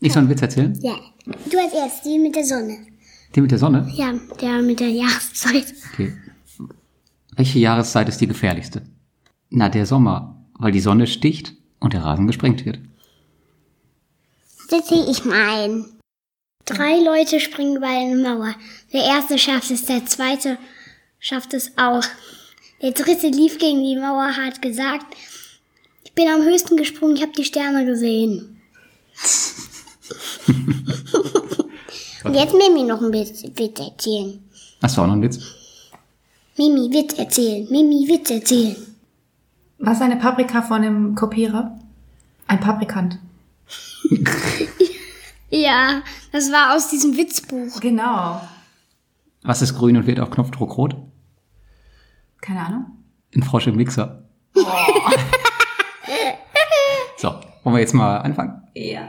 Ich soll einen Witz erzählen? Ja. Du als erst, die mit der Sonne. Den mit der Sonne? Ja, der mit der Jahreszeit. Okay. Welche Jahreszeit ist die gefährlichste? Na, der Sommer, weil die Sonne sticht und der Rasen gesprengt wird. Das sehe ich mal ein. Drei Leute springen über eine Mauer. Der erste schafft es, der zweite schafft es auch. Der dritte lief gegen die Mauer, hat gesagt, ich bin am höchsten gesprungen, ich habe die Sterne gesehen. Und jetzt Mimi noch ein Witz, Witz erzählen. Hast du auch noch einen Witz? Mimi Witz erzählen. Mimi Witz erzählen. Was ist eine Paprika von einem Kopierer? Ein Paprikant. Ja, das war aus diesem Witzbuch. Genau. Was ist grün und wird auf Knopfdruck rot? Keine Ahnung. Ein Frosch im Mixer. so, wollen wir jetzt mal anfangen? Ja.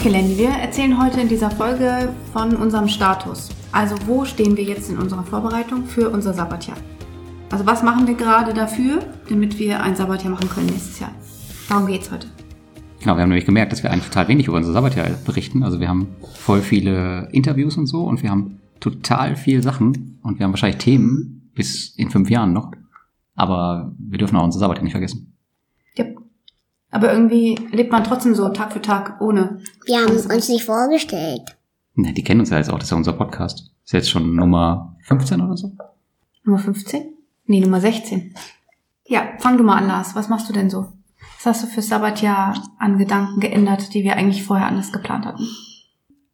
Okay, Lenny, wir erzählen heute in dieser Folge von unserem Status. Also wo stehen wir jetzt in unserer Vorbereitung für unser Sabbatjahr? Also was machen wir gerade dafür, damit wir ein Sabbatjahr machen können nächstes Jahr? Darum geht's heute. Genau, wir haben nämlich gemerkt, dass wir eigentlich total wenig über unser Sabbatjahr berichten. Also wir haben voll viele Interviews und so und wir haben total viel Sachen und wir haben wahrscheinlich Themen bis in fünf Jahren noch. Aber wir dürfen auch unser Sabbatjahr nicht vergessen. Aber irgendwie lebt man trotzdem so Tag für Tag ohne. Wir haben uns nicht vorgestellt. Na, die kennen uns ja jetzt auch, das ist ja unser Podcast. Ist jetzt schon Nummer 15 oder so? Nummer 15? Nee, Nummer 16. Ja, fang du mal an, Lars. Was machst du denn so? Was hast du für Sabbatjahr an Gedanken geändert, die wir eigentlich vorher anders geplant hatten?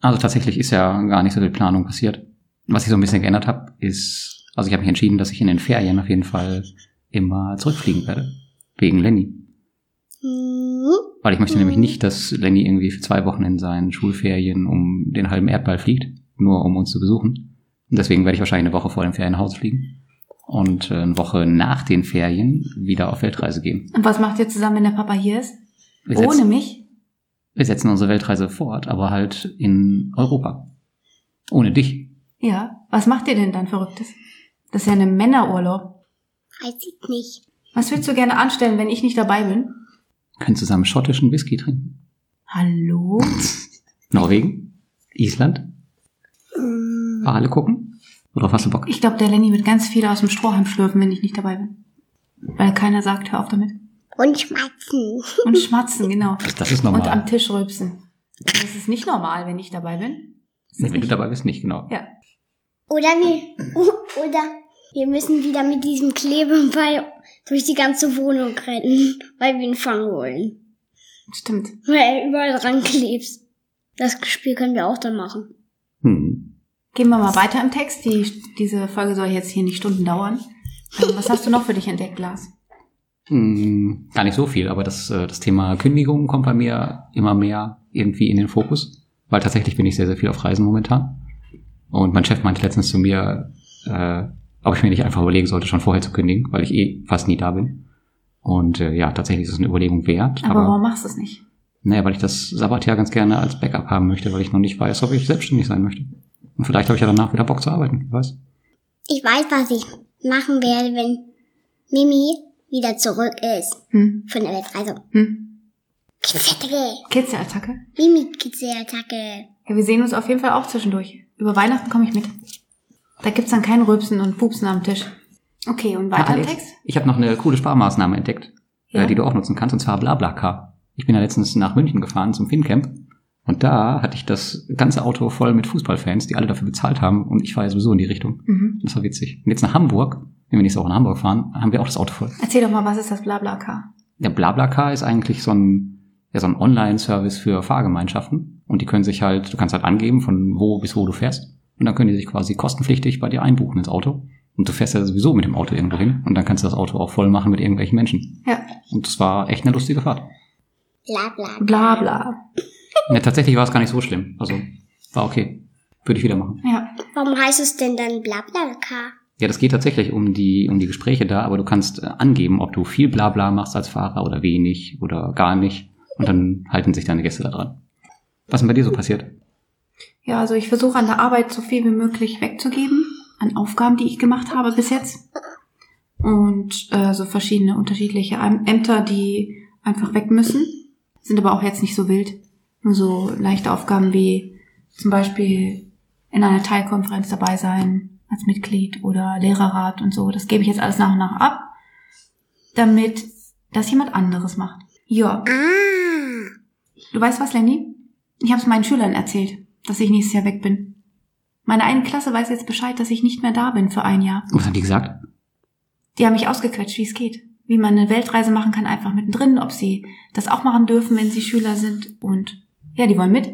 Also tatsächlich ist ja gar nicht so viel Planung passiert. Was ich so ein bisschen geändert habe, ist, also ich habe mich entschieden, dass ich in den Ferien auf jeden Fall immer zurückfliegen werde. Wegen Lenny. Weil ich möchte nämlich nicht, dass Lenny irgendwie für zwei Wochen in seinen Schulferien um den halben Erdball fliegt, nur um uns zu besuchen. Und deswegen werde ich wahrscheinlich eine Woche vor dem Ferien nach Hause fliegen und äh, eine Woche nach den Ferien wieder auf Weltreise gehen. Und was macht ihr zusammen, wenn der Papa hier ist? Wir Ohne setzen, mich? wir setzen unsere Weltreise fort, aber halt in Europa. Ohne dich. Ja. Was macht ihr denn dann Verrücktes? Das ist ja ein Männerurlaub. Weiß ich nicht. Was würdest du gerne anstellen, wenn ich nicht dabei bin? Können zusammen schottischen Whisky trinken. Hallo? Norwegen? Island? Hm, Wale gucken? Worauf hast du Bock? Ich glaube, der Lenny wird ganz viel aus dem Strohhalm schlürfen, wenn ich nicht dabei bin. Weil keiner sagt, hör auf damit. Und schmatzen. Und schmatzen, genau. Das ist Und normal. am Tisch rülpsen. Das ist nicht normal, wenn ich dabei bin. Ist wenn du nicht- dabei bist, nicht genau. Ja. Oder wir, oder wir müssen wieder mit diesem Klebeball durch die ganze Wohnung rennen, weil wir ihn fangen wollen. Stimmt. Weil er überall dran klebt. Das Spiel können wir auch dann machen. Hm. Gehen wir mal weiter im Text. Die, diese Folge soll jetzt hier nicht Stunden dauern. Ähm, Was hast du noch für dich entdeckt, Lars? Hm, gar nicht so viel, aber das, äh, das Thema Kündigung kommt bei mir immer mehr irgendwie in den Fokus, weil tatsächlich bin ich sehr, sehr viel auf Reisen momentan. Und mein Chef meinte letztens zu mir, äh, ob ich mir nicht einfach überlegen sollte, schon vorher zu kündigen, weil ich eh fast nie da bin. Und äh, ja, tatsächlich ist es eine Überlegung wert. Aber, Aber, warum machst du es nicht? naja, weil ich das Sabbatjahr ganz gerne als Backup haben möchte, weil ich noch nicht weiß, ob ich selbstständig sein möchte. Und vielleicht habe ich ja danach wieder Bock zu arbeiten, wer weiß. Ich weiß, was ich machen werde, wenn Mimi wieder zurück ist Hm? von der Weltreise. Hm? Kitzettacke. Kitzelattacke? Mimi Kitzettacke. Ja, wir sehen uns auf jeden Fall auch zwischendurch. Über Weihnachten komme ich mit. Da gibt's dann kein Rülpsen und Pupsen am Tisch. Okay, und weiter Alex, Text? Ich habe noch eine coole Sparmaßnahme entdeckt, Ja. äh, die du auch nutzen kannst, und zwar BlaBlaCar. Ich bin ja letztens nach München gefahren zum FinCamp und da hatte ich das ganze Auto voll mit Fußballfans, die alle dafür bezahlt haben und ich fahre ja sowieso in die Richtung. Mhm. Das war witzig. Und jetzt nach Hamburg, wenn wir nächste Woche nach Hamburg fahren, haben wir auch das Auto voll. Erzähl doch mal, was ist das Blabla-Car? Der BlaBlaCar ist eigentlich so ein, ja, so ein Online-Service für Fahrgemeinschaften. Und die können sich halt, du kannst halt angeben, von wo bis wo du fährst. Und dann können die sich quasi kostenpflichtig bei dir einbuchen ins Auto. Und du fährst ja sowieso mit dem Auto irgendwo hin. Und dann kannst du das Auto auch voll machen mit irgendwelchen Menschen. Ja. Und das war echt eine lustige Fahrt. Bla bla. Bla bla. Ja, tatsächlich war es gar nicht so schlimm. Also, war okay. Würde ich wieder machen. Ja. Warum heißt es denn dann Blablacar? Ja, das geht tatsächlich um die, um die Gespräche da, aber du kannst äh, angeben, ob du viel Blabla machst als Fahrer oder wenig oder gar nicht. Und dann halten sich deine Gäste da dran. Was ist denn bei dir so passiert? Ja, also ich versuche an der Arbeit so viel wie möglich wegzugeben an Aufgaben, die ich gemacht habe bis jetzt. Und äh, so verschiedene unterschiedliche Äm- Ämter, die einfach weg müssen. Sind aber auch jetzt nicht so wild. Nur so leichte Aufgaben wie zum Beispiel in einer Teilkonferenz dabei sein als Mitglied oder Lehrerrat und so. Das gebe ich jetzt alles nach und nach ab, damit das jemand anderes macht. Ja, Ah. Du weißt was, Lenny? Ich habe es meinen Schülern erzählt, dass ich nächstes Jahr weg bin. Meine eine Klasse weiß jetzt Bescheid, dass ich nicht mehr da bin für ein Jahr. Was haben die gesagt? Die haben mich ausgequetscht, wie es geht. Wie man eine Weltreise machen kann, einfach mittendrin, ob sie das auch machen dürfen, wenn sie Schüler sind. Und ja, die wollen mit.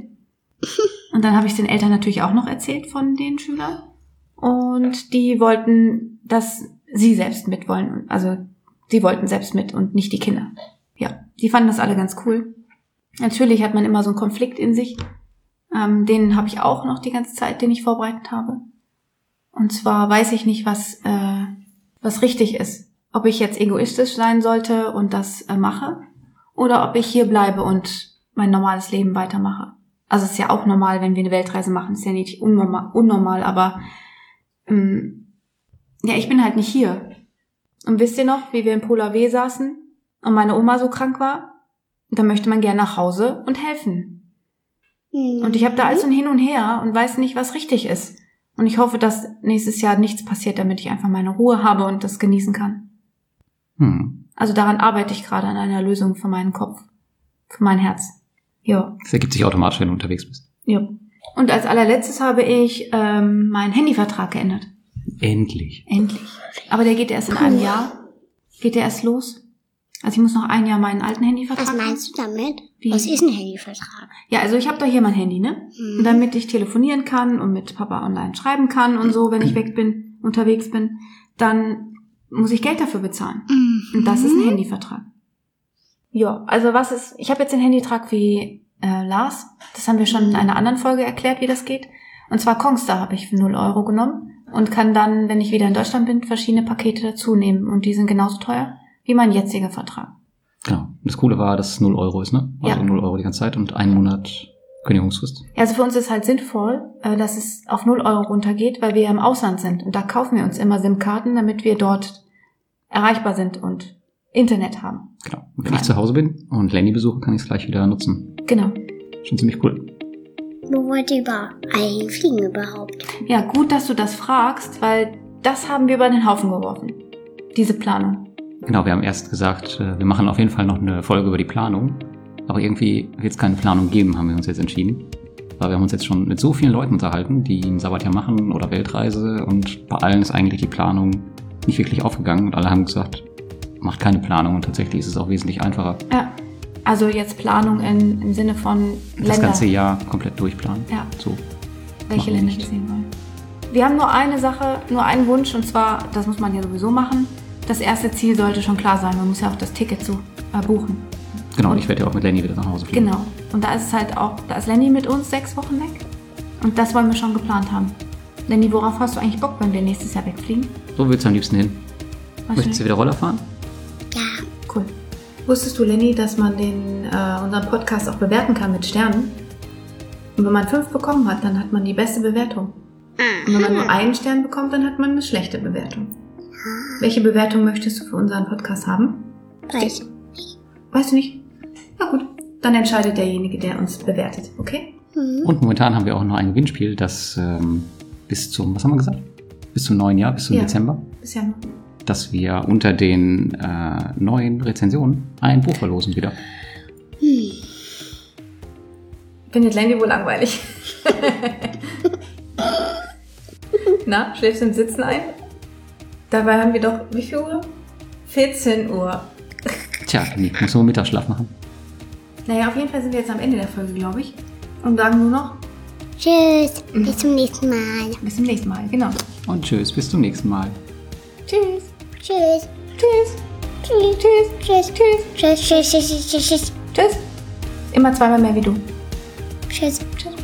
Und dann habe ich den Eltern natürlich auch noch erzählt von den Schülern. Und die wollten, dass sie selbst mit wollen. Also die wollten selbst mit und nicht die Kinder. Ja, die fanden das alle ganz cool. Natürlich hat man immer so einen Konflikt in sich. Ähm, den habe ich auch noch die ganze Zeit, den ich vorbereitet habe. Und zwar weiß ich nicht, was, äh, was richtig ist. Ob ich jetzt egoistisch sein sollte und das äh, mache oder ob ich hier bleibe und mein normales Leben weitermache. Also es ist ja auch normal, wenn wir eine Weltreise machen. ist ja nicht unnormal, unnormal aber ähm, ja, ich bin halt nicht hier. Und wisst ihr noch, wie wir in Polar W saßen und meine Oma so krank war? Da möchte man gern nach Hause und helfen. Und ich habe da also ein Hin und Her und weiß nicht, was richtig ist. Und ich hoffe, dass nächstes Jahr nichts passiert, damit ich einfach meine Ruhe habe und das genießen kann. Hm. Also daran arbeite ich gerade an einer Lösung für meinen Kopf, für mein Herz. Ja, Das ergibt sich automatisch, wenn du unterwegs bist. ja. Und als allerletztes habe ich ähm, meinen Handyvertrag geändert. Endlich. Endlich. Aber der geht erst in einem Jahr. Geht der erst los? Also ich muss noch ein Jahr meinen alten Handyvertrag. Was meinst du damit? Wie? Was ist ein Handyvertrag? Ja, also ich habe doch hier mein Handy, ne? Hm. Und damit ich telefonieren kann und mit Papa online schreiben kann und so, wenn ich weg bin, unterwegs bin, dann muss ich Geld dafür bezahlen. Und das ist ein Handyvertrag. Ja, also was ist, ich habe jetzt den Handyvertrag wie äh, Lars, das haben wir schon in einer anderen Folge erklärt, wie das geht. Und zwar Kongstar habe ich für 0 Euro genommen und kann dann, wenn ich wieder in Deutschland bin, verschiedene Pakete dazu nehmen und die sind genauso teuer wie mein jetziger Vertrag. Genau. Und das Coole war, dass es 0 Euro ist, ne? Also Ja. 0 Euro die ganze Zeit und einen Monat Kündigungsfrist. Ja, Also für uns ist halt sinnvoll, äh, dass es auf 0 Euro runtergeht, weil wir ja im Ausland sind. Und da kaufen wir uns immer SIM-Karten, damit wir dort erreichbar sind und Internet haben. Genau. Und wenn ich zu Hause bin und Lenny besuche, kann ich es gleich wieder nutzen. Genau. Schon ziemlich cool. Wo wollt ihr über eigentlich fliegen überhaupt? Ja, gut, dass du das fragst, weil das haben wir über den Haufen geworfen. Diese Planung. Genau, wir haben erst gesagt, äh, wir machen auf jeden Fall noch eine Folge über die Planung. Aber irgendwie wird es keine Planung geben, haben wir uns jetzt entschieden. Weil wir haben uns jetzt schon mit so vielen Leuten unterhalten, die ein Sabbatjahr machen oder Weltreise und bei allen ist eigentlich die Planung nicht wirklich aufgegangen und alle haben gesagt, macht keine Planung und tatsächlich ist es auch wesentlich einfacher. Ja. Also jetzt Planung in, im Sinne von Das Länder, ganze Jahr komplett durchplanen. Ja. So. welche Länder wir sehen wollen. Wir haben nur eine Sache, nur einen Wunsch und zwar, das muss man ja sowieso machen. Das erste Ziel sollte schon klar sein. Man muss ja auch das Ticket zu äh, buchen. Genau, und Und- ich werde ja auch mit Lenny wieder nach Hause fliegen. Genau. Und da ist es halt auch, da ist Lenny mit uns sechs Wochen weg. Und das wollen wir schon geplant haben. Lenny, worauf hast du eigentlich Bock, wenn wir nächstes Jahr wegfliegen? So willst du am liebsten hin. Weißt Möchtest du wieder Roller fahren? Ja, Cool. Wusstest du, Lenny, dass man den, äh, unseren Podcast auch bewerten kann mit Sternen? Und wenn man fünf bekommen hat, dann hat man die beste Bewertung. Und wenn man nur einen Stern bekommt, dann hat man eine schlechte Bewertung. Welche Bewertung möchtest du für unseren Podcast haben? weiß. Weißt du nicht? Na gut, dann entscheidet derjenige, der uns bewertet, okay? Hm. Und momentan haben wir auch noch ein Gewinnspiel, das ähm, bis zum, was haben wir gesagt? Bis zum neuen Jahr, bis zum Ja. Dezember, Bisher noch. dass wir unter den äh, neuen Rezensionen ein Buch verlosen wieder. Findet Lenny wohl langweilig. Na, schläfst du im Sitzen ein? Dabei haben wir doch, wie viel Uhr? 14 Uhr. Tja, Lenny, muss nur Mittagsschlaf machen. Naja, auf jeden Fall sind wir jetzt am Ende der Folge, glaube ich. und sagen nur noch Tschüss. Bis zum nächsten Mal. bis zum nächsten Mal. Genau. Und tschüss, bis zum nächsten Mal. Tschüss. Tschüss. Tschüss. Tschüss. Tschüss. Tschüss. Tschüss. Tschüss. Tschüss. Tschüss. Tschüss. Tschüss. Immer zweimal mehr wie du. Tschüss. Tschüss.